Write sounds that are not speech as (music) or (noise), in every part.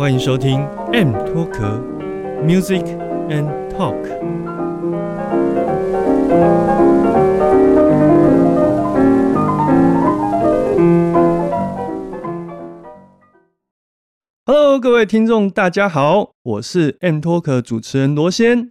欢迎收听 M 脱壳 Music and Talk。Hello，各位听众，大家好，我是 M 脱壳主持人罗先。如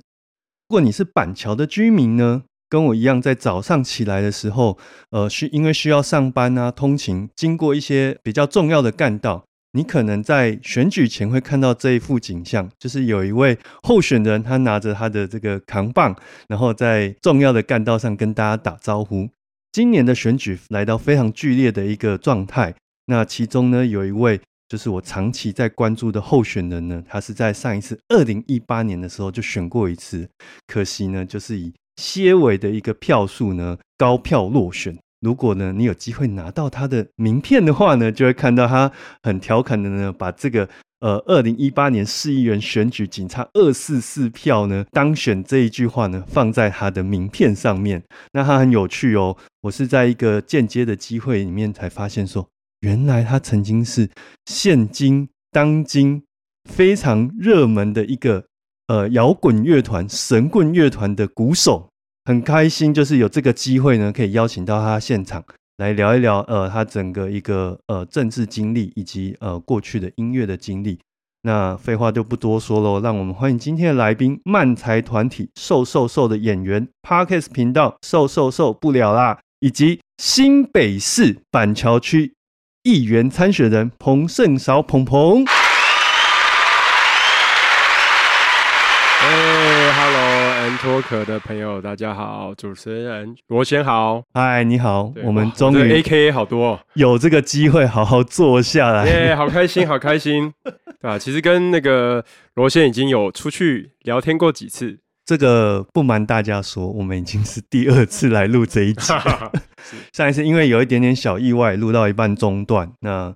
果你是板桥的居民呢，跟我一样，在早上起来的时候，呃，需因为需要上班啊，通勤，经过一些比较重要的干道。你可能在选举前会看到这一幅景象，就是有一位候选人，他拿着他的这个扛棒，然后在重要的干道上跟大家打招呼。今年的选举来到非常剧烈的一个状态，那其中呢，有一位就是我长期在关注的候选人呢，他是在上一次二零一八年的时候就选过一次，可惜呢，就是以些微的一个票数呢，高票落选。如果呢，你有机会拿到他的名片的话呢，就会看到他很调侃的呢，把这个呃二零一八年市议员选举仅差二四四票呢当选这一句话呢放在他的名片上面。那他很有趣哦，我是在一个间接的机会里面才发现说，原来他曾经是现今当今非常热门的一个呃摇滚乐团神棍乐团的鼓手。很开心，就是有这个机会呢，可以邀请到他现场来聊一聊，呃，他整个一个呃政治经历以及呃过去的音乐的经历。那废话就不多说喽，让我们欢迎今天的来宾，漫才团体瘦瘦瘦的演员，Parkes 频道瘦瘦瘦不了啦，以及新北市板桥区议员参选人彭胜韶彭彭。脱壳的朋友，大家好！主持人罗先好，嗨，你好！我们终于 A K A 好多，有这个机会好好坐下来，耶，好开心，好开心，(laughs) 对吧？其实跟那个罗先已经有出去聊天过几次，这个不瞒大家说，我们已经是第二次来录这一集，(laughs) 上一次因为有一点点小意外，录到一半中断，那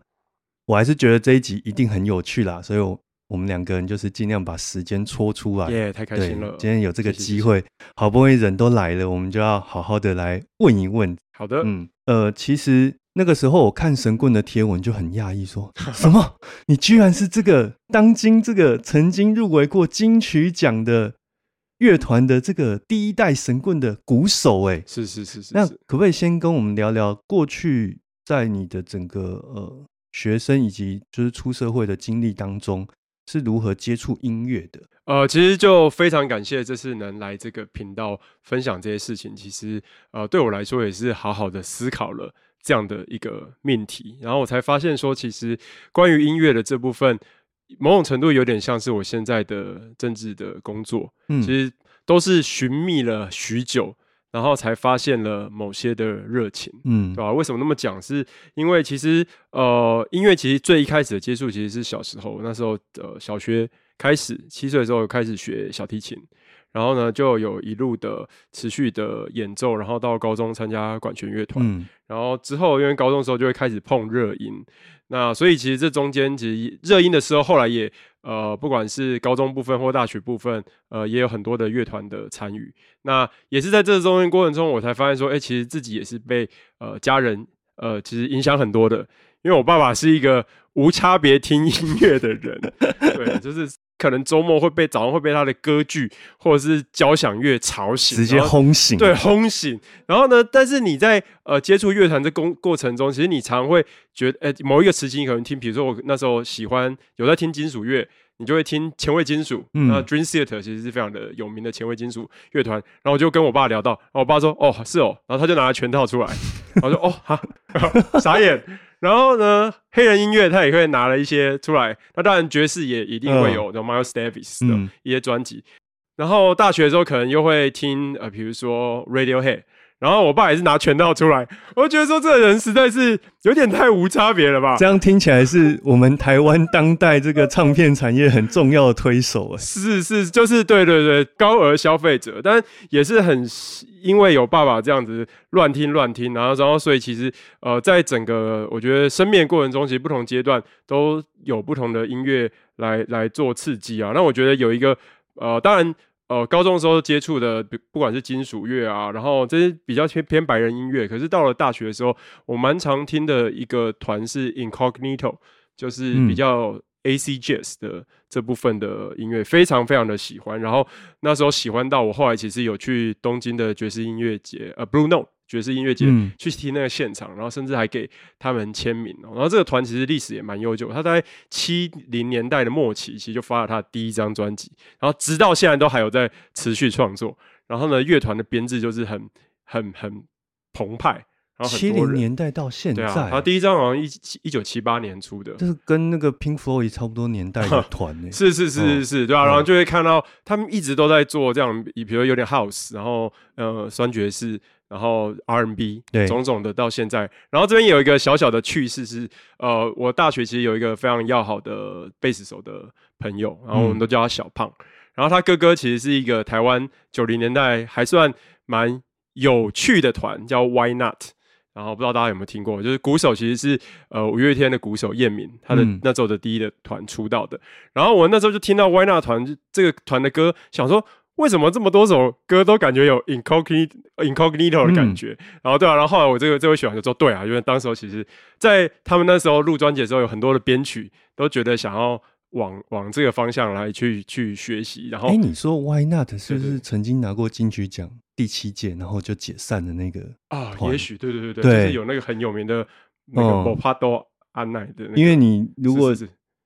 我还是觉得这一集一定很有趣啦，所以我。我们两个人就是尽量把时间戳出来，耶，太开心了！今天有这个机会，好不容易人都来了，我们就要好好的来问一问。好的，嗯，呃，其实那个时候我看神棍的贴文就很讶异，说 (laughs) 什么？你居然是这个当今这个曾经入围过金曲奖的乐团的这个第一代神棍的鼓手？哎，是是是是。那可不可以先跟我们聊聊过去在你的整个呃学生以及就是出社会的经历当中？是如何接触音乐的？呃，其实就非常感谢这次能来这个频道分享这些事情。其实，呃，对我来说也是好好的思考了这样的一个命题，然后我才发现说，其实关于音乐的这部分，某种程度有点像是我现在的政治的工作。嗯，其实都是寻觅了许久。然后才发现了某些的热情，嗯，对吧？为什么那么讲？是因为其实呃，音乐其实最一开始的接触其实是小时候，那时候呃，小学开始，七岁的时候开始学小提琴，然后呢就有一路的持续的演奏，然后到高中参加管弦乐团，然后之后因为高中的时候就会开始碰热音。那所以其实这中间其实热音的时候，后来也呃，不管是高中部分或大学部分，呃，也有很多的乐团的参与。那也是在这中间过程中，我才发现说，哎，其实自己也是被呃家人呃其实影响很多的，因为我爸爸是一个无差别听音乐的人，对，就是。可能周末会被早上会被他的歌剧或者是交响乐吵醒，直接轰醒。对，轰醒。然后呢？但是你在呃接触乐团的过过程中，其实你常会觉得，呃，某一个时期你可能听，比如说我那时候喜欢有在听金属乐，你就会听前卫金属。那 Dream Theater 其实是非常的有名的前卫金属乐团。然后我就跟我爸聊到，然后我爸说：“哦，是哦。”然后他就拿了全套出来，我说：“哦，哈，(laughs) 傻眼。”然后呢，黑人音乐他也会拿了一些出来。那当然爵士也一定会有，有 Miles Davis 的一些专辑。然后大学的时候可能又会听呃，比如说 Radiohead。然后我爸也是拿拳套出来，我就觉得说这个人实在是有点太无差别了吧？这样听起来是我们台湾当代这个唱片产业很重要的推手哎。是是，就是对对对，高额消费者，但也是很因为有爸爸这样子乱听乱听，然后然后所以其实呃，在整个我觉得生命过程中，其实不同阶段都有不同的音乐来来做刺激啊。那我觉得有一个呃，当然。呃，高中的时候接触的，不管是金属乐啊，然后这些比较偏偏白人音乐。可是到了大学的时候，我蛮常听的一个团是 Incognito，就是比较 AC Jazz 的这部分的音乐，非常非常的喜欢。然后那时候喜欢到我后来其实有去东京的爵士音乐节，呃，Blue Note。爵士音乐节去听那个现场，然后甚至还给他们签名哦。然后这个团其实历史也蛮悠久，他在七零年代的末期其实就发了他的第一张专辑，然后直到现在都还有在持续创作。然后呢，乐团的编制就是很很很澎湃。然后七零年代到现在，他第一张好像一一九七八年出的，就是跟那个 Pink Floyd 差不多年代的团呢。(laughs) 是是是是是，对啊。然后就会看到他们一直都在做这样，比如有点 House，然后呃酸爵士。然后 R&B 种种的到现在，然后这边有一个小小的趣事是，呃，我大学其实有一个非常要好的贝斯手的朋友，然后我们都叫他小胖。然后他哥哥其实是一个台湾九零年代还算蛮有趣的团，叫 Why Not。然后不知道大家有没有听过，就是鼓手其实是呃五月天的鼓手叶敏，他的那时候的第一的团出道的。然后我那时候就听到 Why Not 团这个团的歌，想说。为什么这么多首歌都感觉有 incognito incognito 的感觉？然后对啊，然后后来我这个这位选手就说：“对啊，因为当时候其实，在他们那时候录专辑的时候，有很多的编曲都觉得想要往往这个方向来去去学习。”然后，哎，你说 Why Not 是不是曾经拿过金曲奖第七届，然后就解散的那个啊？也许对对对对，就是有那个很有名的那个 Bopado 安奈的。因为你如果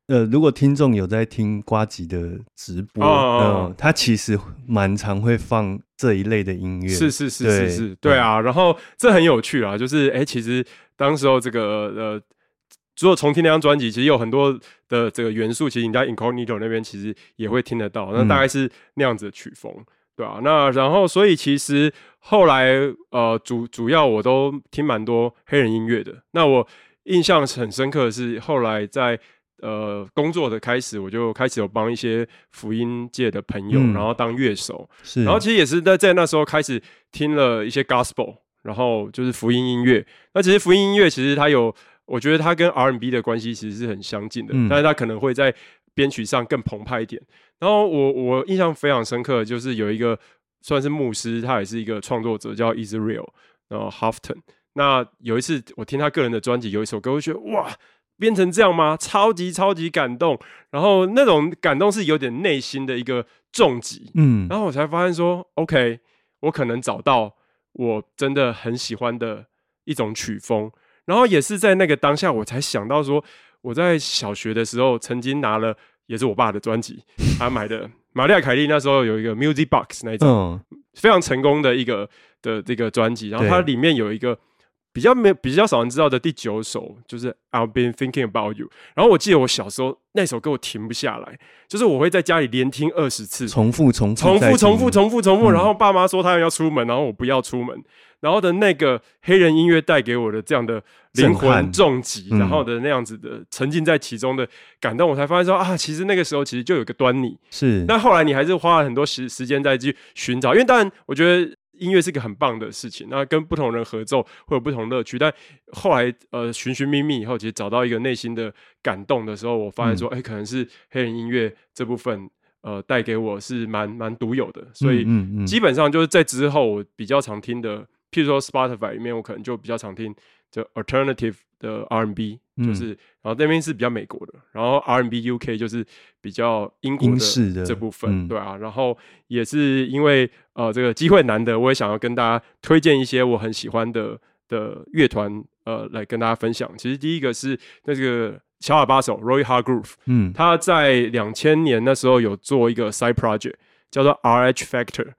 呃，如果听众有在听瓜吉的直播，嗯，他其实蛮常会放这一类的音乐，是是是是是，对啊。然后这很有趣啊，就是哎，其实当时候这个呃，如果重听那张专辑，其实有很多的这个元素，其实你在 Incognito 那边其实也会听得到，那大概是那样子的曲风，对啊。那然后，所以其实后来呃，主主要我都听蛮多黑人音乐的。那我印象很深刻的是后来在。呃，工作的开始，我就开始有帮一些福音界的朋友，然后当乐手。是，然后其实也是在在那时候开始听了一些 gospel，然后就是福音音乐。那其实福音音乐其实它有，我觉得它跟 R&B 的关系其实是很相近的，但是它可能会在编曲上更澎湃一点。然后我我印象非常深刻，就是有一个算是牧师，他也是一个创作者，叫 Israel，然后 Hafton。那有一次我听他个人的专辑，有一首歌，我觉得哇。编成这样吗？超级超级感动，然后那种感动是有点内心的一个重击，嗯，然后我才发现说，OK，我可能找到我真的很喜欢的一种曲风，然后也是在那个当下，我才想到说，我在小学的时候曾经拿了，也是我爸的专辑，他买的玛丽亚凯莉那时候有一个 Music Box 那一种非常成功的一个的这个专辑，然后它里面有一个。比较没比较少人知道的第九首就是 I've been thinking about you。然后我记得我小时候那首歌我停不下来，就是我会在家里连听二十次，重复重复重复重复重复重复。然后爸妈说他们要出门，然后我不要出门。然后的那个黑人音乐带给我的这样的灵魂重击，然后的那样子的沉浸在其中的感动，我才发现说啊，其实那个时候其实就有个端倪。是，但后来你还是花了很多时时间在去寻找，因为当然我觉得。音乐是个很棒的事情，那跟不同人合奏会有不同乐趣。但后来呃寻寻觅觅以后，其实找到一个内心的感动的时候，我发现说，哎，可能是黑人音乐这部分呃带给我是蛮蛮独有的。所以基本上就是在之后我比较常听的，譬如说 Spotify 里面，我可能就比较常听就 Alternative 的 R&B。就是，然后那边是比较美国的，然后 R&B UK 就是比较英国的这部分，对啊，然后也是因为呃这个机会难得，我也想要跟大家推荐一些我很喜欢的的乐团，呃，来跟大家分享。其实第一个是那个小喇叭手 Roy Hargrove，嗯，他在两千年那时候有做一个 side project 叫做 RH Factor，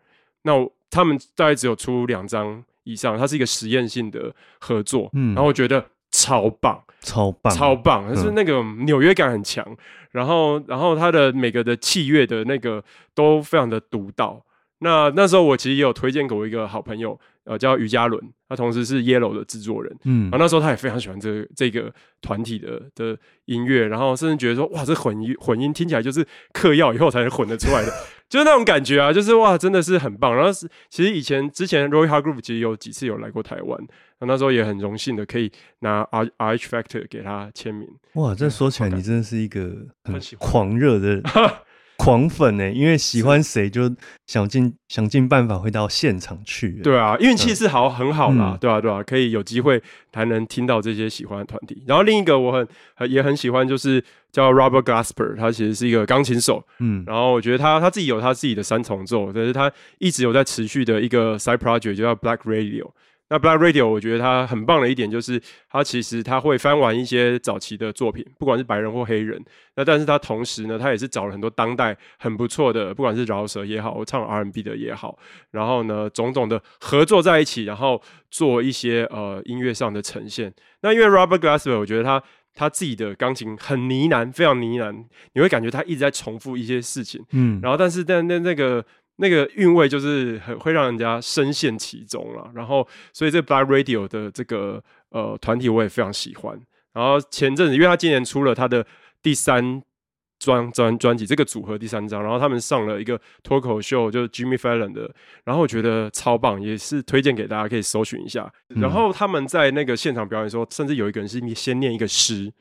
那他们大概只有出两张以上，它是一个实验性的合作，嗯，然后我觉得。超棒，超棒，超棒！就是那个纽约感很强，然后，然后它的每个的器乐的那个都非常的独到，那那时候我其实也有推荐给我一个好朋友，呃，叫于嘉伦，他同时是 Yellow 的制作人。嗯然后那时候他也非常喜欢这個这个团体的的音乐，然后甚至觉得说，哇，这混音混音听起来就是嗑药以后才能混得出来的，就是那种感觉啊，就是哇，真的是很棒。然后是其实以前之前 Roy Hard Group 其实有几次有来过台湾，那那时候也很荣幸的可以拿 R R H Factor 给他签名。哇，这说起来你真的是一个很狂热的 (laughs) 狂粉呢，因为喜欢谁就想尽想尽办法会到现场去。对啊，运气是好很好啦，嗯对啊，对啊，可以有机会还能听到这些喜欢的团体。然后另一个我很很也很喜欢，就是叫 Robert Glasper，他其实是一个钢琴手，嗯然后我觉得他他自己有他自己的三重奏，但是他一直有在持续的一个 side project，就叫 Black Radio。那 Black Radio 我觉得它很棒的一点就是，它其实它会翻完一些早期的作品，不管是白人或黑人。那但是它同时呢，它也是找了很多当代很不错的，不管是饶舌也好，唱 R&B 的也好，然后呢种种的合作在一起，然后做一些呃音乐上的呈现。那因为 Robert Glasper，我觉得他他自己的钢琴很呢喃，非常呢喃，你会感觉他一直在重复一些事情。嗯，然后但是但那那个那个韵味就是很会让人家深陷其中了。然后所以这 Black Radio 的这个呃团体我也非常喜欢。然后前阵子因为他今年出了他的第三专专专辑，这个组合第三张，然后他们上了一个脱口秀，就是 Jimmy Fallon 的，然后我觉得超棒，也是推荐给大家可以搜寻一下。然后他们在那个现场表演的时候，甚至有一个人是先念一个诗。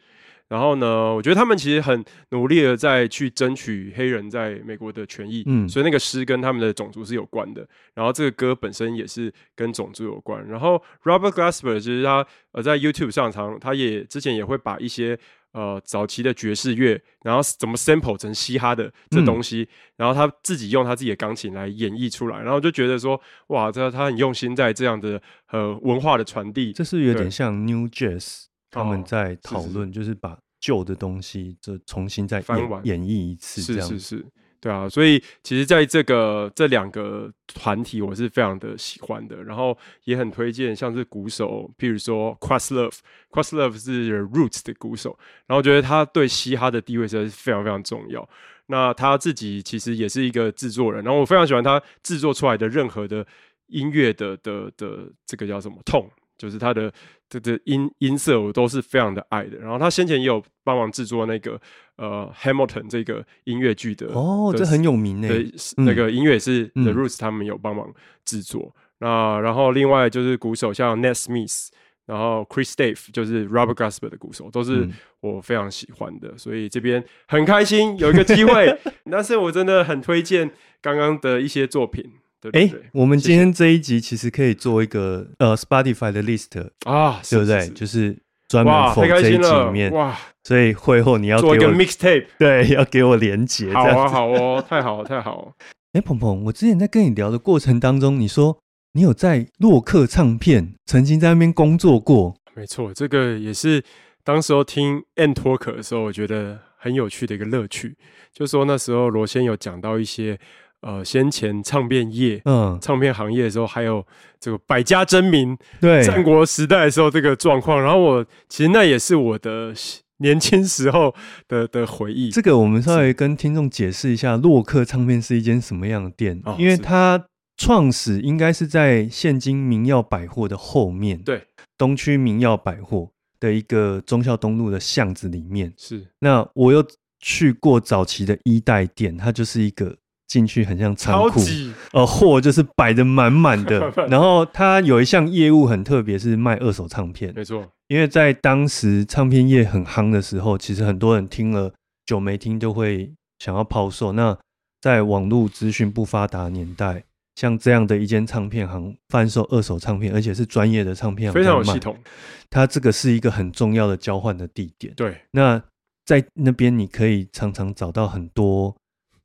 然后呢，我觉得他们其实很努力的在去争取黑人在美国的权益，嗯所以那个诗跟他们的种族是有关的。然后这个歌本身也是跟种族有关。然后 Robert Glasper 其实他呃在 YouTube 上常他也之前也会把一些呃早期的爵士乐，然后怎么 sample 成嘻哈的这东西，然后他自己用他自己的钢琴来演绎出来，然后就觉得说哇，这他很用心在这样的呃文化的传递。这是有点像 New Jazz 他们哦在讨论，就是把旧的东西这重新再演翻完演绎一次，是是是，对啊，所以其实在这个这两个团体，我是非常的喜欢的，然后也很推荐，像是鼓手，譬如说 Questlove，Questlove 是 Roots 的鼓手，然后我觉得他对嘻哈的地位实在是非常非常重要。那他自己其实也是一个制作人，然后我非常喜欢他制作出来的任何的音乐的的的这个叫什么痛，就是他的这这音音色我都是非常的爱的。然后他先前也有帮忙制作那个呃 Hamilton 这个音乐剧的哦，这很有名呢。对，那个音乐是嗯 The Roots 他们有帮忙制作。那然后另外就是鼓手像 Ned Smith，然后 Chris Dave 就是 Robert Glasper 的鼓手，都是嗯我非常喜欢的，所以这边很开心有一个机会。(laughs) 但是我真的很推荐刚刚的一些作品，对哎对对，我们今天这一集其实可以做一个呃 Spotify 的 list，啊，对不对？是是是就是专门哇，for 这一集里面，哇，所以会后你要做一个 mixtape，对，(laughs) 要给我连接。好啊。好哦，太好了，太好了。哎，鹏鹏，我之前在跟你聊的过程当中，你说你有在洛克唱片曾经在那边工作过，没错，这个也是当时候听 N Talk 的时候，我觉得很有趣的一个乐趣。就说那时候罗先有讲到一些呃先前唱片业、嗯，唱片行业的时候，还有这个百家争鸣、对，战国时代的时候这个状况。然后我其实那也是我的年轻时候的的回忆。这个我们稍微跟听众解释一下，洛克唱片是一间什么样的店，哦因为是它创始应该是在现今明耀百货的后面，对，东区明耀百货的一个忠孝东路的巷子里面。是那我又去过早期的一代店，它就是一个进去很像仓库，呃，货就是摆的满满的 (laughs) 然后它有一项业务很特别，是卖二手唱片。没错，因为在当时唱片业很夯的时候，其实很多人听了久没听就会想要抛售。那在网络资讯不发达年代，像这样的一间唱片行贩售二手唱片，而且是专业的唱片行，非常有系。统。它这个是一个很重要的交换的地点。对，那在那边，你可以常常找到很多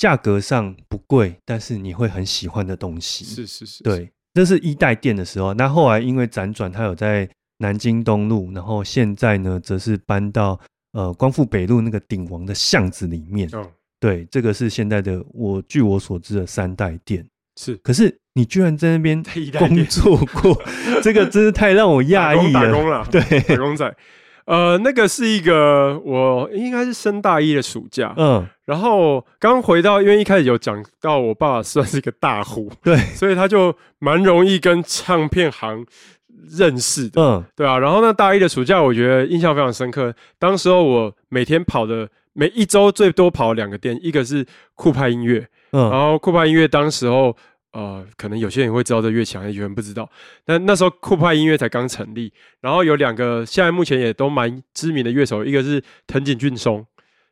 价格上不贵，但是你会很喜欢的东西。是是是，对，这是一代店的时候。那后来因为辗转，它有在南京东路，然后现在呢，则是搬到呃光复北路那个鼎王的巷子里面。嗯，对，这个是现在的我据我所知的三代店。是 (laughs) 可是你居然在那边 (laughs) 工作过，这个真是太让我讶异打。工了，对，打工仔。呃，那个是一个我应该是升大一的暑假，嗯，然后刚回到，因为一开始有讲到我爸爸算是一个大户，(laughs) 对，所以他就蛮容易跟唱片行认识的，嗯对啊。然后那大一的暑假，我觉得印象非常深刻。当时候我每天跑的，每一周最多跑两个店，一个是酷派音乐，然嗯后酷派音乐当时候，呃，可能有些人会知道这乐器，有人不知道。但那时候酷派音乐才刚成立，然后有两个现在目前也都蛮知名的乐手，一个是藤井俊松，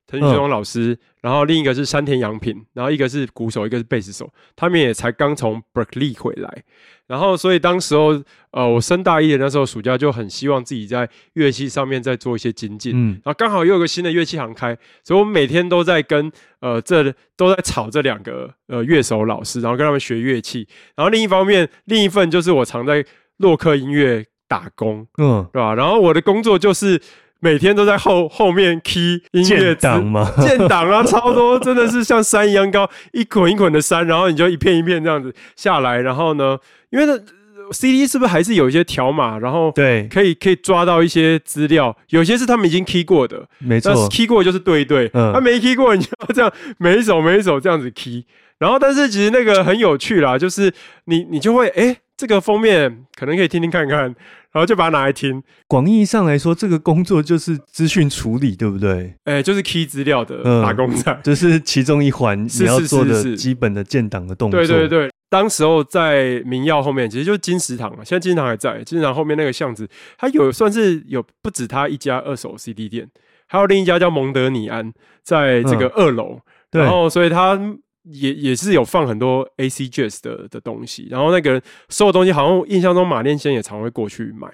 藤井俊松老师，然后另一个是山田洋平，然后一个是鼓手，一个是贝斯手，他们也才刚从 Berkeley 回来。然后，所以当时候，呃，我升大一的那时候暑假就很希望自己在乐器上面再做一些精进。嗯然后刚好又有个新的乐器行开，所以我每天都在跟呃这都在吵这两个呃乐手老师，然后跟他们学乐器。然后另一方面，另一份就是我常在洛克音乐打工，嗯，对吧？然后我的工作就是每天都在后后面 key 音乐建档吗？(laughs) 建档啊，超多，真的是像山一样高，一捆一捆的山，然后你就一片一片这样子下来，然后呢，因为呢 CD 是不是还是有一些条码，然后对，可以可以抓到一些资料，有些是他们已经 key 过的，没错，key 过就是对一对，嗯。他、没 key 过你就要这样每一首每一首这样子 key，然后但是其实那个很有趣啦，就是你你就会哎这个封面可能可以听听看看，然后就把它拿来听，广义上来说，这个工作就是资讯处理，对不对？哎就是 key 资料的嗯打工仔。这是其中一环你要做的基本的建档的动作。对对对，当时候在民耀后面，其实就是金石堂啊，现在金石堂还在，金石堂后面那个巷子，它有算是有不止它一家二手 CD 店，还有另一家叫蒙德尼安，在这个二楼，对。然后所以它也也是有放很多 AC Jazz 的的东西，然后那个所有东西好像印象中马念先也常会过去买，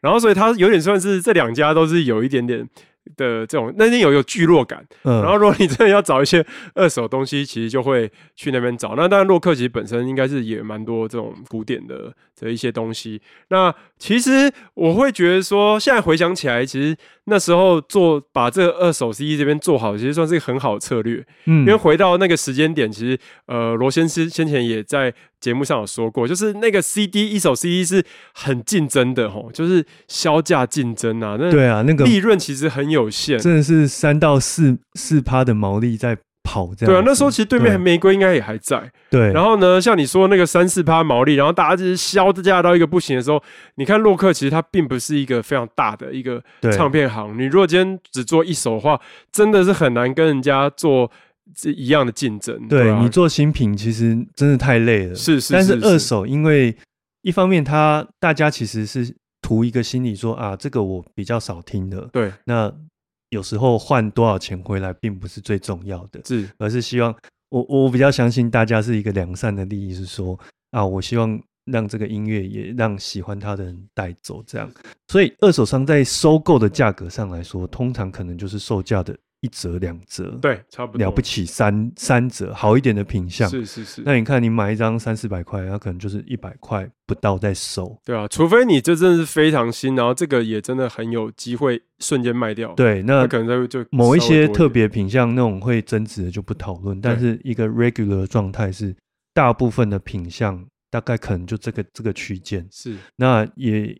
然后所以他有点算是这两家都是有一点点。的这种那边有有聚落感，嗯，然后如果你真的要找一些二手东西，其实就会去那边找。那当然，洛克其实本身应该是也蛮多这种古典的的一些东西。那其实我会觉得说，现在回想起来，其实那时候做把这个二手 CD 这边做好，其实算是一个很好的策略。嗯因为回到那个时间点，其实呃，罗先生先前也在节目上有说过，就是那个 CD 一手 CD 是很竞争的吼，就是销价竞争啊，那对啊，那个利润其实很有限。真的是三到四四趴的毛利在跑这样。对啊，那时候其实对面对玫瑰应该也还在。对，然后呢，像你说那个三四趴毛利，然后大家就是销价到一个不行的时候，你看洛克其实它并不是一个非常大的一个唱片行。你如果今天只做一手的话，真的是很难跟人家做这一样的竞争。啊对你做新品其实真的太累了。是是，但是是二手，因为一方面它大家其实是图一个心理说啊，这个我比较少听的，对那有时候换多少钱回来并不是最重要的，是而是希望我我比较相信大家是一个良善的利益，是说啊，我希望让这个音乐也让喜欢它的人带走，这样。所以二手商在收购的价格上来说，通常可能就是售价的一折两折，，对，差不多。了不起三三折，好一点的品相。是是是，那你看，你买一张三四百块，它可能就是一百块不到在收。对啊，除非你这真的是非常新，然后这个也真的很有机会瞬间卖掉。，对，那那可能就就某一些特别品相那种会增值的就不讨论，但是一个 regular 的状态是大部分的品相大概可能就这个这个区间，是。那也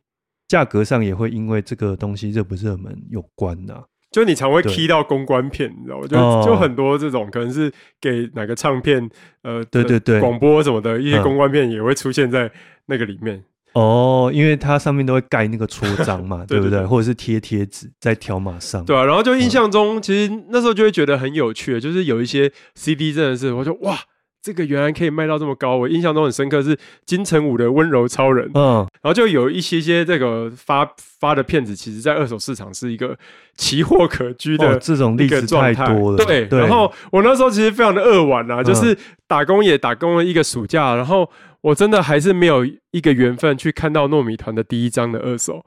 价格上也会因为这个东西热不热门有关呐、就你常会对。key 到公关片，你知道吗？就、哦。就很多这种可能是给哪个唱片，呃，对对对。广播什么的一些嗯。公关片也会出现在那个里面。哦，因为它上面都会盖那个戳章嘛，(laughs) 对对不对？或者是贴贴纸在条码上。对啊，然后就印象中，其实那时候就会觉得很有趣，就是有一些 CD 真的是，我就哇，这个原来可以卖到这么高。我印象中很深刻是金城武的《温柔超人》，嗯，然后就有一些些这个发发的片子，其实在二手市场是一个奇货可居的哦，这种例子太多了。对，然后我那时候其实非常的扼腕啊，嗯就是打工也打工了一个暑假，然后我真的还是没有一个缘分去看到糯米团的第一张的二手，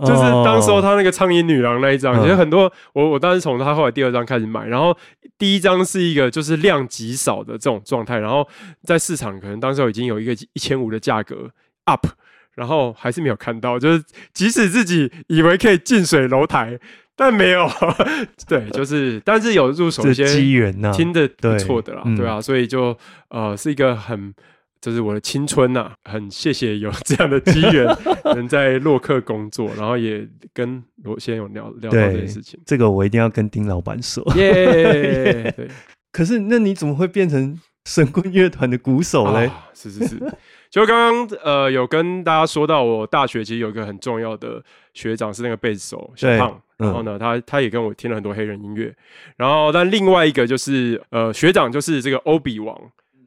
就是当时候哦他那个苍蝇女郎那一张，嗯其实很多我我当时从他后来第二张开始买，然后第一张是一个就是量极少的这种状态，然后在市场可能当时候已经有一个一千五的价格 up。然后还是没有看到，就是即使自己以为可以近水楼台，但没有。(laughs) 对，就是，但是有入手这一些机缘呐，听的不错的啦，嗯对啊，所以就呃是一个很这是我的青春呐、(laughs) 很谢谢有这样的机缘，(laughs) 能在洛克工作，然后也跟罗先有聊聊到这件事情。这个我一定要跟丁老板说。耶、(laughs) 对，可是那你怎么会变成神棍乐团的鼓手嘞？啊是是是，就刚刚呃有跟大家说到，我大学其实有一个很重要的学长是那个贝斯手小胖，嗯然后呢，他他也跟我听了很多黑人音乐，然后但另外一个就是呃学长就是这个欧比王，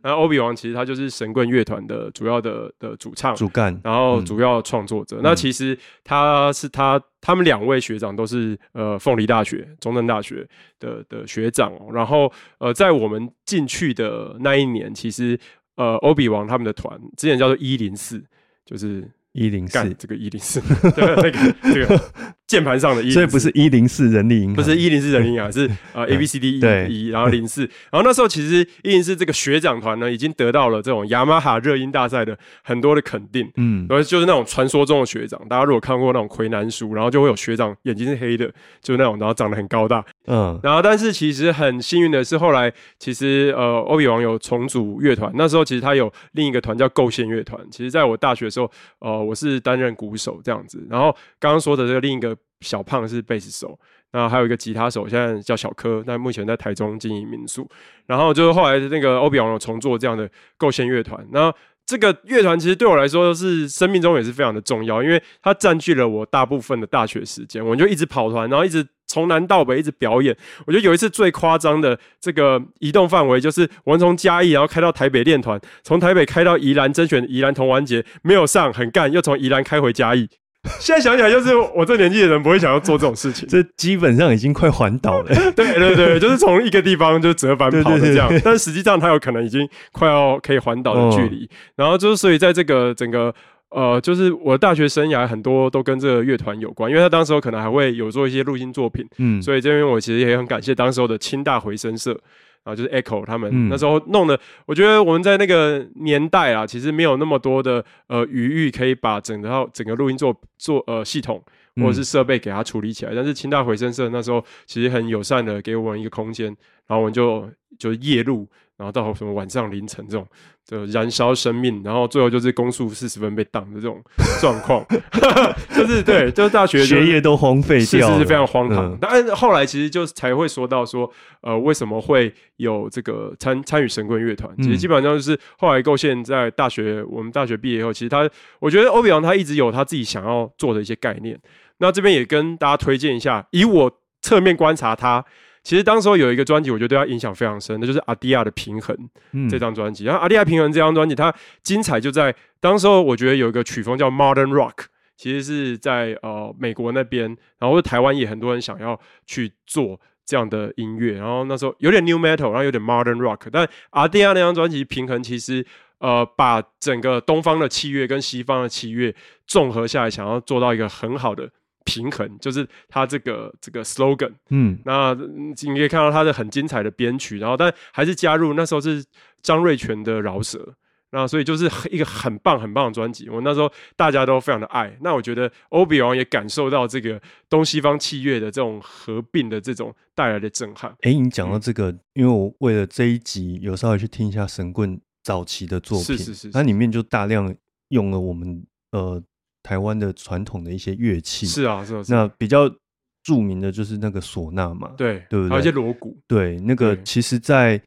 然后欧比王其实他就是神棍乐团的主要的的主唱，主干，然后嗯主要创作者。那其实他是他他们两位学长都是呃凤梨大学、中正大学的的学长哦。然后呃，在我们进去的那一年，其实呃欧比王他们的团之前叫做一零四，就是一零四，干这个一零四，(laughs) 对那个这个键盘上的一，所以不是一零四人力银行，不是一零四人力银行，是呃 A B C D 对。E 一，然后零四，然后那时候其实一零四这个学长团呢，已经得到了这种雅马哈热音大赛的很多的肯定，嗯，然后就是那种传说中的学长，大家如果看过那种魁南书，然后就会有学长眼睛是黑的，就是那种，然后长得很高大。嗯，然后但是其实很幸运的是，后来其实呃欧比王有重组乐团，那时候其实他有另一个团叫构线乐团。其实在我大学的时候，呃我是担任鼓手这样子，然后刚刚说的这个另一个小胖是贝斯手。那还有一个吉他手，现在叫小柯，但目前在台中经营民宿。然后就是后来那个欧比王有重做这样的构线乐团，然后这个乐团其实对我来说是生命中也是非常的重要，因为它占据了我大部分的大学时间，我就一直跑团，然后一直从南到北一直表演。我觉得有一次最夸张的这个移动范围，就是我们从嘉义然后开到台北练团，从台北开到宜兰甄选宜兰同玩节，没有上很干，又从宜兰开回嘉义。(laughs) 现在想起来，就是我这年纪的人不会想要做这种事情。(laughs) 这基本上已经快环岛了。(laughs) 对对对，就是从一个地方就折返跑的这样，但实际上它有可能已经快要可以环岛的距离。然后就是所以在这个整个呃，就是我的大学生涯很多都跟这个乐团有关，因为他当时候可能还会有做一些录音作品，嗯，所以这边我其实也很感谢当时候的清大回声社。啊，就是 Echo 他们、嗯那时候弄的，我觉得我们在那个年代啊，其实没有那么多的呃余裕可以把整套整个录音做做呃系统或者是设备给它处理起来。但是清大回声社那时候其实很友善的给我们一个空间，然后我们就就夜录，然后到什么晚上凌晨这种就燃烧生命，然后最后就是攻速四十分被挡的这种状况，(laughs) 就是对，就是大学就是学业都荒废掉了，是非常荒唐。嗯但是后来其实就才会说到说，呃，为什么会有这个参参与神棍乐团？其实嗯基本上就是后来构线在大学，我们大学毕业以后，其实他我觉得欧比昂他一直有他自己想要做的一些概念。那这边也跟大家推荐一下，以我侧面观察他。其实当时候有一个专辑，我觉得对他影响非常深，那就是阿迪亚的《平衡》。嗯这张专辑。然后《阿迪亚平衡》这张专辑，它精彩就在当时候，我觉得有一个曲风叫 Modern Rock，其实是在呃美国那边，然后台湾也很多人想要去做这样的音乐。然后那时候有点 New Metal，然后有点 Modern Rock，但阿迪亚那张专辑《平衡》其实。呃，把整个东方的器乐跟西方的器乐综合下来，想要做到一个很好的平衡，就是他这个这个 slogan。嗯那嗯你可以看到他的很精彩的编曲，然后但还是加入那时候是张瑞全的饶舌，那所以就是一个很棒很棒的专辑。我那时候大家都非常的爱，那我觉得欧比王也感受到这个东西方器乐的这种合并的这种带来的震撼。哎，你讲到嗯这个，因为我为了这一集有稍微去听一下神棍早期的作品，是是是它里面就大量用了我们呃台湾的传统的一些乐器，是啊，是啊，是啊那比较著名的就是那个唢呐嘛，对对不对还有一些锣鼓，对，那个其实在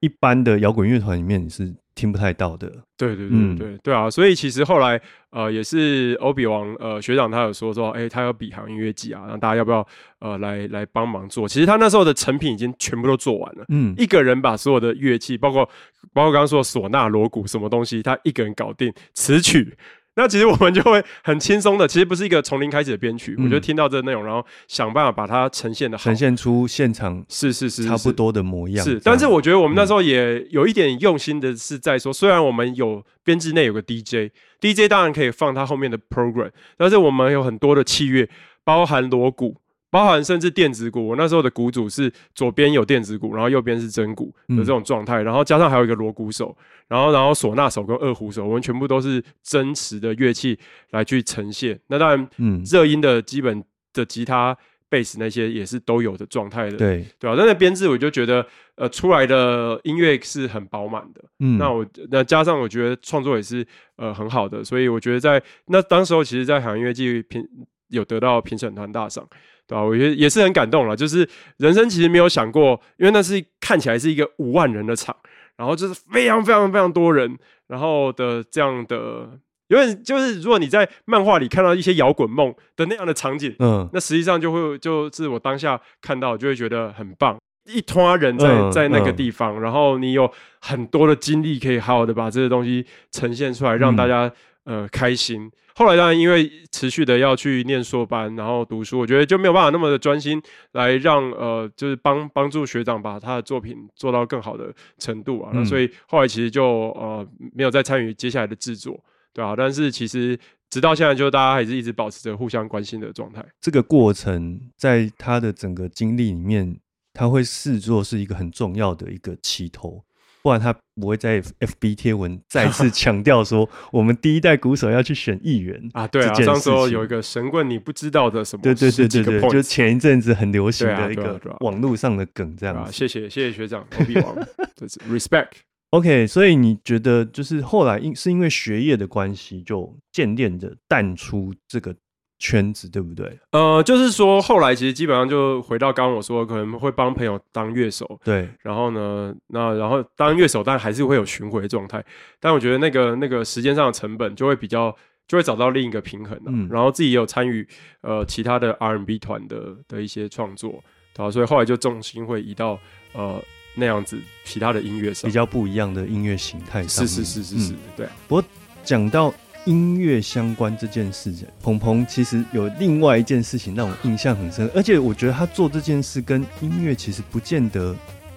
一般的摇滚乐团里面你是听不太到的，对对对嗯对对啊，所以其实后来呃也是欧比王呃学长他有说说，哎、他有比行音乐季啊，然后大家要不要呃来来帮忙做？其实他那时候的成品已经全部都做完了。嗯，一个人把所有的乐器，包括包括刚刚说的唢呐、锣鼓什么东西，他一个人搞定词曲。那其实我们就会很轻松的，其实不是一个从零开始的编曲，嗯我就听到这个内容，然后想办法把它呈现的呈，现出现场是是是是差不多的模样。是，但是我觉得我们那时候也有一点用心的是在说，虽然我们有编制内有个 DJ，DJ 当然可以放他后面的 program，但是我们有很多的器乐，包含锣鼓。包含甚至电子鼓，我那时候的鼓组是左边有电子鼓，然后右边是真鼓的这种状态，然后加上还有一个锣鼓手，然后然后唢呐手跟二胡手，我们全部都是真实的乐器来去呈现。那当然，嗯。热音的基本的吉他贝斯那些也是都有的状态的，对，对啊，但那编制我就觉得，呃，出来的音乐是很饱满的。嗯，那我那加上我觉得创作也是呃很好的，所以我觉得在那当时候，其实，在海洋音乐季评有得到评审团大赏，对吧？我觉得也是很感动了。就是人生其实没有想过，因为那是看起来是一个五万人的场，然后就是非常非常非常多人，然后的这样的。因为就是，如果你在漫画里看到一些摇滚梦的那样的场景，嗯，那实际上就会就是我当下看到就会觉得很棒，一团人在在那个地方，然后你有很多的精力可以好好的把这些东西呈现出来，让大家呃开心。后来当然因为持续的要去念硕班，然后读书，我觉得就没有办法那么的专心来让呃就是帮帮助学长把他的作品做到更好的程度啊，那所以后来其实就呃没有再参与接下来的制作。对啊，但是其实直到现在，就大家还是一直保持着互相关心的状态。这个过程在他的整个经历里面，他会视作是一个很重要的一个起头，不然他不会在 FB 贴文再次强调说，我们第一代鼓手要去选议员 (laughs) 啊。对啊，上说有一个神棍你不知道的什么？对对对对对，就前一阵子很流行的一个网络上的梗，这样啊。谢谢谢谢学长，投币王，(laughs) 这是 respect。OK，所以你觉得就是后来因是因为学业的关系，就渐渐的淡出这个圈子，对不对？呃，就是说后来其实基本上就回到刚刚我说，可能会帮朋友当乐手，对。然后呢，那然后当乐手，但还是会有巡回状态。但我觉得那个那个时间上的成本就会比较，就会找到另一个平衡了。嗯然后自己也有参与呃其他的 R&B 团的的一些创作，对所以后来就重心会移到呃。那样子，其他的音乐上比较不一样的音乐形态上，是是是是是，对。不过讲到音乐相关这件事情，鹏鹏其实有另外一件事情让我印象很深，而且我觉得他做这件事跟音乐其实不见得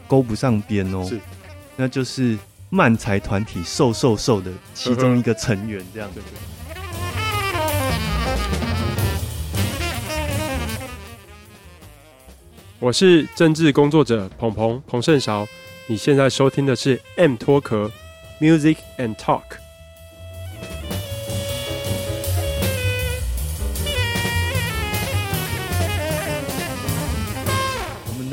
勾不上边哦。是，那就是漫才团体瘦瘦瘦的其中一个成员，这样子。我是政治工作者鹏鹏彭胜韶，你现在收听的是 M 脱壳 Music and Talk。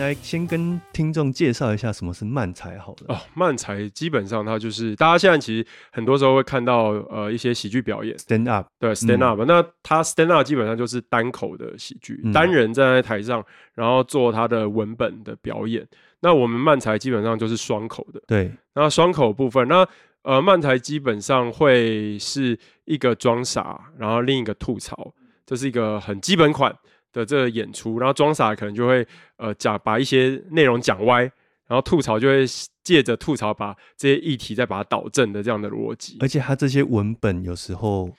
来，先跟听众介绍一下什么是慢才好了。哦，慢才基本上它就是大家现在其实很多时候会看到呃一些喜剧表演，stand up，对，stand up。那它 stand up 基本上就是单口的喜剧，单人站在台上，然后做他的文本的表演。那我们慢才基本上就是双口的，对。那双口部分，那呃慢才基本上会是一个装傻，然后另一个吐槽，这是一个很基本款。的这个演出，然后装傻可能就会呃讲把一些内容讲歪，然后吐槽就会借着吐槽把这些议题再把它导正的这样的逻辑。而且他这些文本有时候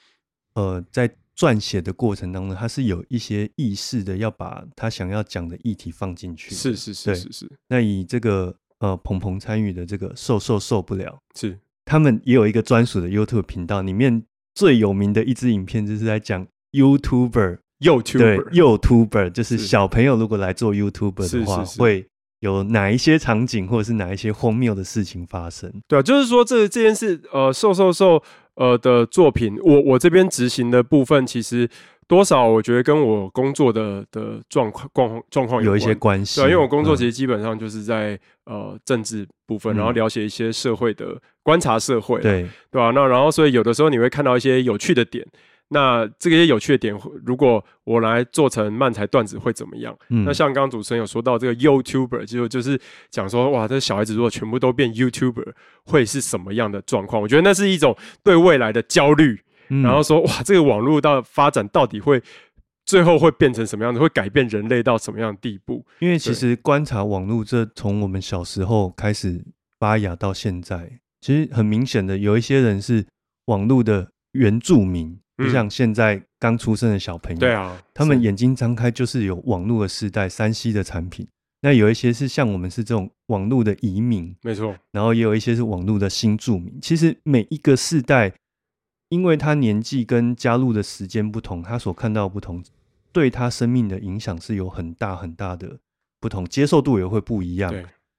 呃在撰写的过程当中，他是有一些意识的要把他想要讲的议题放进去。是是是是是。那以这个呃鹏鹏参与的这个受受受不了，是他们也有一个专属的 YouTube 频道，里面最有名的一支影片就是在讲 YouTuber。YouTuber，对，YouTuber 就是小朋友如果来做 YouTuber 的话，会有哪一些场景或者是哪一些荒谬的事情发生？对啊，就是说这这件事，呃，瘦瘦瘦，呃的作品，我我这边执行的部分，其实多少我觉得跟我工作的的状况状状况有一些关系。对，因为我工作其实基本上就是在呃政治部分，然后了解一些社会的观察社会，对对吧？那然后所以有的时候你会看到一些有趣的点。那这些有趣的点，如果我来做成漫才段子会怎么样？那像刚刚主持人有说到这个 YouTuber，就就是讲说，哇，这小孩子如果全部都变 YouTuber，会是什么样的状况？我觉得那是一种对未来的焦虑。然后说，哇，这个网络到发展到底会最后会变成什么样子？会改变人类到什么样的地步？因为其实观察网络，这从我们小时候开始发芽到现在，其实很明显的，有一些人是网络的原住民。就像现在刚出生的小朋友，对啊，他们眼睛张开就是有网络的时代，山西的产品。那有一些是像我们是这种网络的移民，没错。然后也有一些是网络的新住民。其实每一个世代，因为他年纪跟加入的时间不同，他所看到不同，对他生命的影响是有很大很大的不同，接受度也会不一样。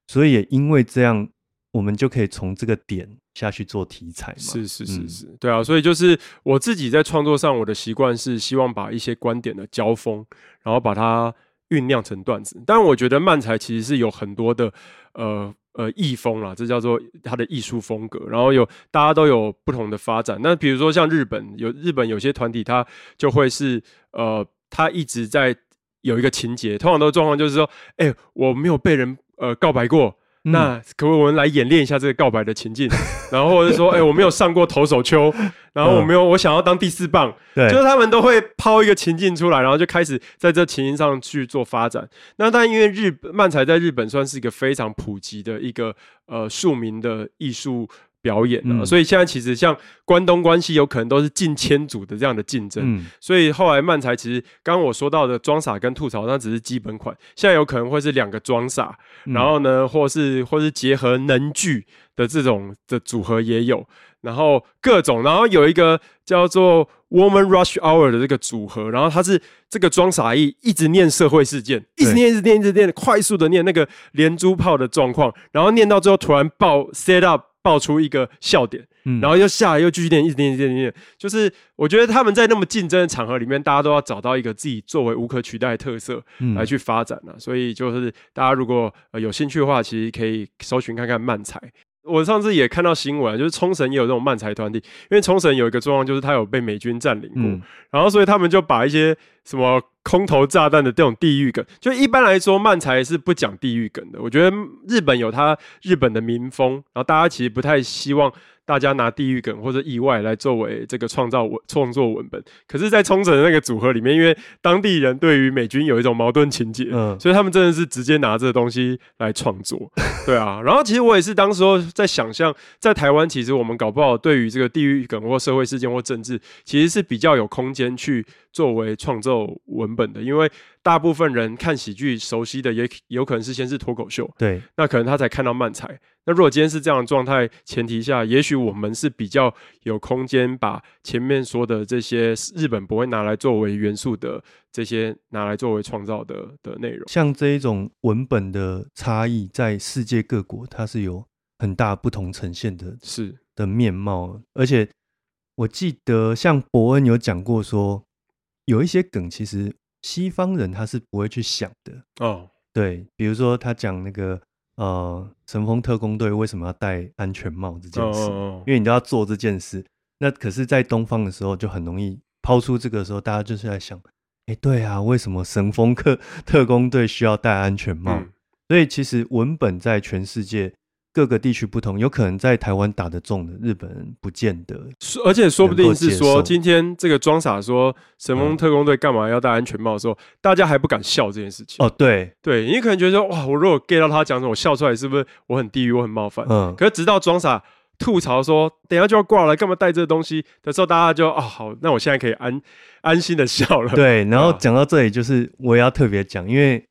所以也因为这样。我们就可以从这个点下去做题材嘛？是是是是，对啊，所以就是我自己在创作上，我的习惯是希望把一些观点的交锋，然后把它酝酿成段子。但我觉得漫才其实是有很多的呃呃艺风啦，这叫做它的艺术风格。然后有大家都有不同的发展。那比如说像日本有日本有些团体，它就会是呃，它一直在有一个情节，通常都状况就是说，哎，我没有被人呃告白过。那可不可以我们来演练一下这个告白的情境？(laughs) 然后或者说，哎，我没有上过投手丘，(laughs) 然后我没有，我想要当第四棒，对，就是他们都会抛一个情境出来，然后就开始在这情境上去做发展。那但因为日漫才在日本算是一个非常普及的一个呃庶民的艺术。表演了，所以现在其实像关东关西有可能都是近千组的这样的竞争，所以后来漫才其实刚刚我说到的装傻跟吐槽那只是基本款，现在有可能会是两个装傻，然后呢，或是或是结合能剧的这种的组合也有，然后各种，然后有一个叫做 Woman Rush Hour 的这个组合，然后他是这个装傻一一直念社会事件，一直念一直念一直念，快速的念那个连珠炮的状况，然后念到最后突然爆 set up。爆出一个笑点，然后又下来又继续练，一直练，一直练。就是我觉得他们在那么竞争的场合里面，大家都要找到一个自己作为无可取代的特色来去发展了。所以就是大家如果有兴趣的话，其实可以搜寻看看漫才。我上次也看到新闻，就是冲绳也有这种漫才团体，因为冲绳有一个状况，就是它有被美军占领过，然后所以他们就把一些什么空投炸弹的这种地域梗，就一般来说漫才是不讲地域梗的。我觉得日本有它日本的民风，然后大家其实不太希望。大家拿地狱梗或者意外来作为这个创造文创作文本，可是，在冲绳的那个组合里面，因为当地人对于美军有一种矛盾情节，嗯，所以他们真的是直接拿这个东西来创作，(laughs) 对啊。然后，其实我也是当时候在想象，在台湾，其实我们搞不好对于这个地狱梗或社会事件或政治，其实是比较有空间去作为创作文本的，因为大部分人看喜剧熟悉的也有可能是先是脱口秀，对，那可能他才看到漫才。那如果今天是这样的状态前提下，也许我们是比较有空间把前面说的这些日本不会拿来作为元素的这些拿来作为创造的的内容。像这一种文本的差异，在世界各国它是有很大不同呈现的，是的面貌。而且我记得像伯恩有讲过说，有一些梗其实西方人他是不会去想的哦。对，比如说他讲那个。呃，神风特工队为什么要戴安全帽这件事？因为你都要做这件事。那可是，在东方的时候就很容易抛出这个时候，大家就是在想：哎，对啊，为什么神风特特工队需要戴安全帽？所以其实文本在全世界。各个地区不同，有可能在台湾打得中的日本人不见得，而且说不定是说今天这个装傻说神风特工队干嘛要戴安全帽的时候，大家还不敢笑这件事情。哦，对对，你可能觉得哇，我如果 get 到他讲什么，我笑出来是不是我很地狱，我很冒犯？嗯。可是直到装傻吐槽说等下就要挂了，干嘛带这个东西的时候，大家就哦好，那我现在可以安安心的笑了。对，然后讲到这里，就是我也要特别讲，因为。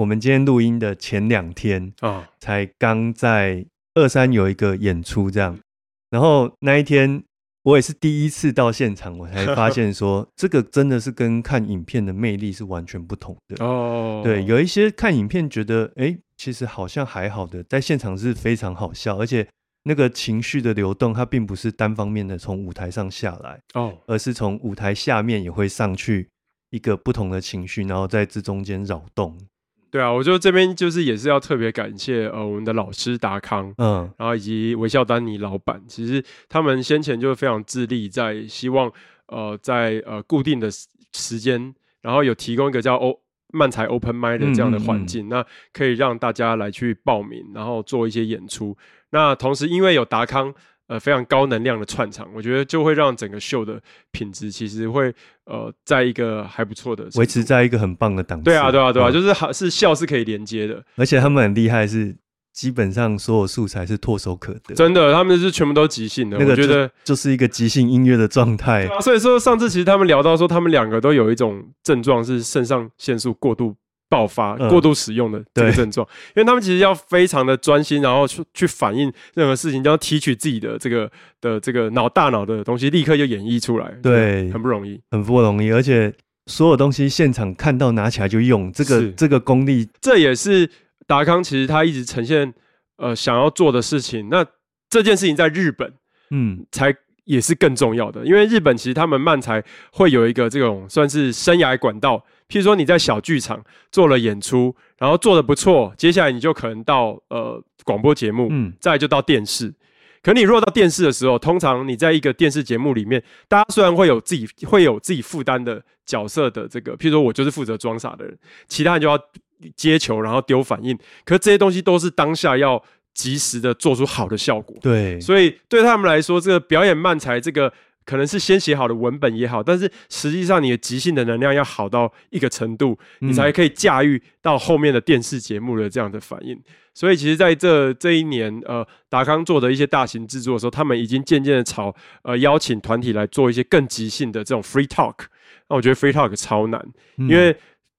我们今天录音的前两天啊，才刚在二三有一个演出，这样。然后那一天我也是第一次到现场，我才发现说，这个真的是跟看影片的魅力是完全不同的哦。对，有一些看影片觉得，哎，其实好像还好的，在现场是非常好笑，而且那个情绪的流动，它并不是单方面的从舞台上下来哦，而是从舞台下面也会上去一个不同的情绪，然后在这中间扰动。对啊，我觉得这边就是也是要特别感谢呃我们的老师达康，嗯，然后以及微笑丹尼老板，其实他们先前就非常致力在希望呃在呃固定的时间，然后有提供一个叫欧漫才 Open m i d 的这样的环境，那可以让大家来去报名，然后做一些演出。那同时因为有达康。呃，非常高能量的串场，我觉得就会让整个秀的品质其实会呃，在一个还不错的维持在一个很棒的档次。对啊，对啊，对啊，就是好是笑是可以连接的，而且他们很厉害，是基本上所有素材是唾手可得。真的，他们是全部都即兴的。那个觉得就是一个即兴音乐的状态。所以说，上次其实他们聊到说，他们两个都有一种症状是肾上腺素过度。爆发过度使用的这个症状，因为他们其实要非常的专心，然后去去反应任何事情，就要提取自己的这个的这个脑大脑的东西，立刻就演绎出来。对，很不容易，很不容易，而且所有东西现场看到拿起来就用，这个这个功力，这也是达康其实他一直呈现呃想要做的事情。那这件事情在日本，嗯，才也是更重要的，因为日本其实他们漫才会有一个这种算是生涯管道。譬如说你在小剧场做了演出，然后做的不错，接下来你就可能到呃广播节目，嗯，再就到电视。可你如果到电视的时候，通常你在一个电视节目里面，大家虽然会有自己会有自己负担的角色的这个，譬如说我就是负责装傻的人，其他人就要接球，然后丢反应。可这些东西都是当下要及时的做出好的效果。对，所以对他们来说，这个表演慢才这个。可能是先写好的文本也好，但是实际上你的即兴的能量要好到一个程度，你才可以驾驭到后面的电视节目的这样的反应。所以其实在这这一年，呃，达康做的一些大型制作的时候，他们已经渐渐的朝呃邀请团体来做一些更即兴的这种 free talk。那我觉得 free talk 超难，因为。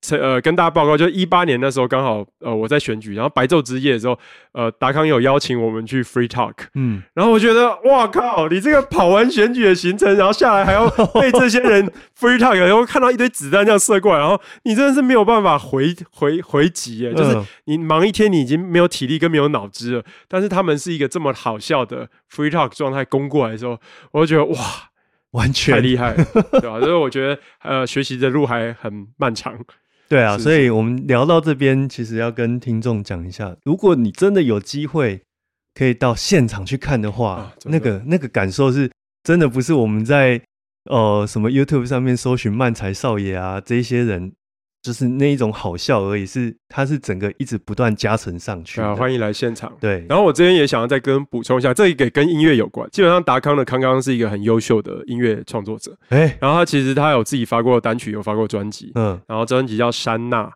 呃，跟大家报告，就一八年那时候刚好，呃，我在选举，然后白昼之夜的时候，呃，达康有邀请我们去 free talk，嗯，然后我觉得，哇靠，你这个跑完选举的行程，然后下来还要被这些人 (laughs) free talk，然后看到一堆子弹这样射过来，然后你真的是没有办法回回回击，耶，就是你忙一天，你已经没有体力跟没有脑子了，但是他们是一个这么好笑的 free talk 状态攻过来的时候，我就觉得哇，完全太厉害，对吧？所以我觉得，呃，学习的路还很漫长。对啊，所以我们聊到这边，其实要跟听众讲一下，如果你真的有机会可以到现场去看的话，那个那个感受是真的不是我们在呃什么 YouTube 上面搜寻漫才少爷啊这些人。就是那一种好笑而已，是它是整个一直不断加成上去。啊，欢迎来现场。对，然后我这边也想要再跟补充一下，这一个跟音乐有关。基本上达康的康康是一个很优秀的音乐创作者。哎，然后他其实他有自己发过单曲，有发过专辑。嗯，然后专辑叫山娜。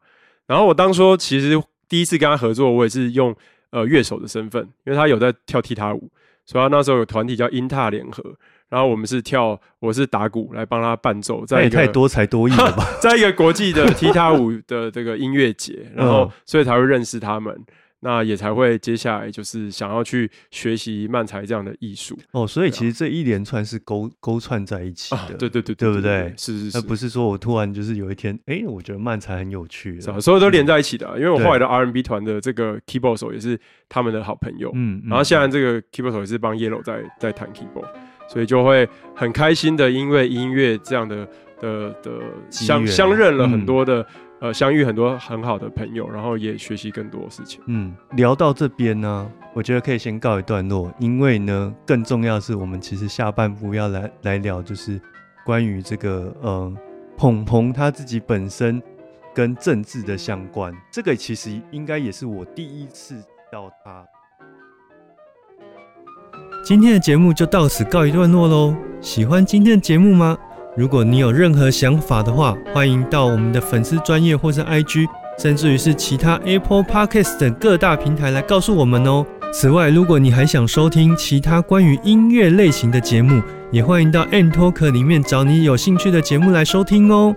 然后我当初其实第一次跟他合作，我也是用呃乐手的身份，因为他有在跳踢踏舞，所以他那时候有团体叫英踏联合。然后我们是跳，我是打鼓来帮他伴奏，在也太多才多艺了吧，(laughs) 在一个国际的踢踏舞的 (laughs) 这个音乐节，然后所以才会认识他们，那也才会接下来就是想要去学习慢才这样的艺术哦。所以其实这一连串是勾勾串在一起的，对对对，对不对？是是是，而不是说我突然就是有一天，哎，我觉得慢才很有趣？所有都连在一起的，因为我后来的 R N B 团的这个 keyboard 手也是他们的好朋友，嗯，然后现在这个 keyboard 手也是帮 Yellow 在在弹 keyboard。所以就会很开心的，因为音乐这样的的的相相认了很多的呃相遇很多很好的朋友，然后也学习更多事情。嗯，聊到这边呢，我觉得可以先告一段落，因为呢，更重要的是我们其实下半部要来来聊，就是关于这个呃鹏鹏他自己本身跟政治的相关。这个其实应该也是我第一次到他。今天的节目就到此告一段落喽。喜欢今天的节目吗？如果你有任何想法的话，欢迎到我们的粉丝专业或是 IG，甚至于是其他 Apple Podcast 等各大平台来告诉我们哦。此外，如果你还想收听其他关于音乐类型的节目，也欢迎到 N Talk 里面找你有兴趣的节目来收听哦。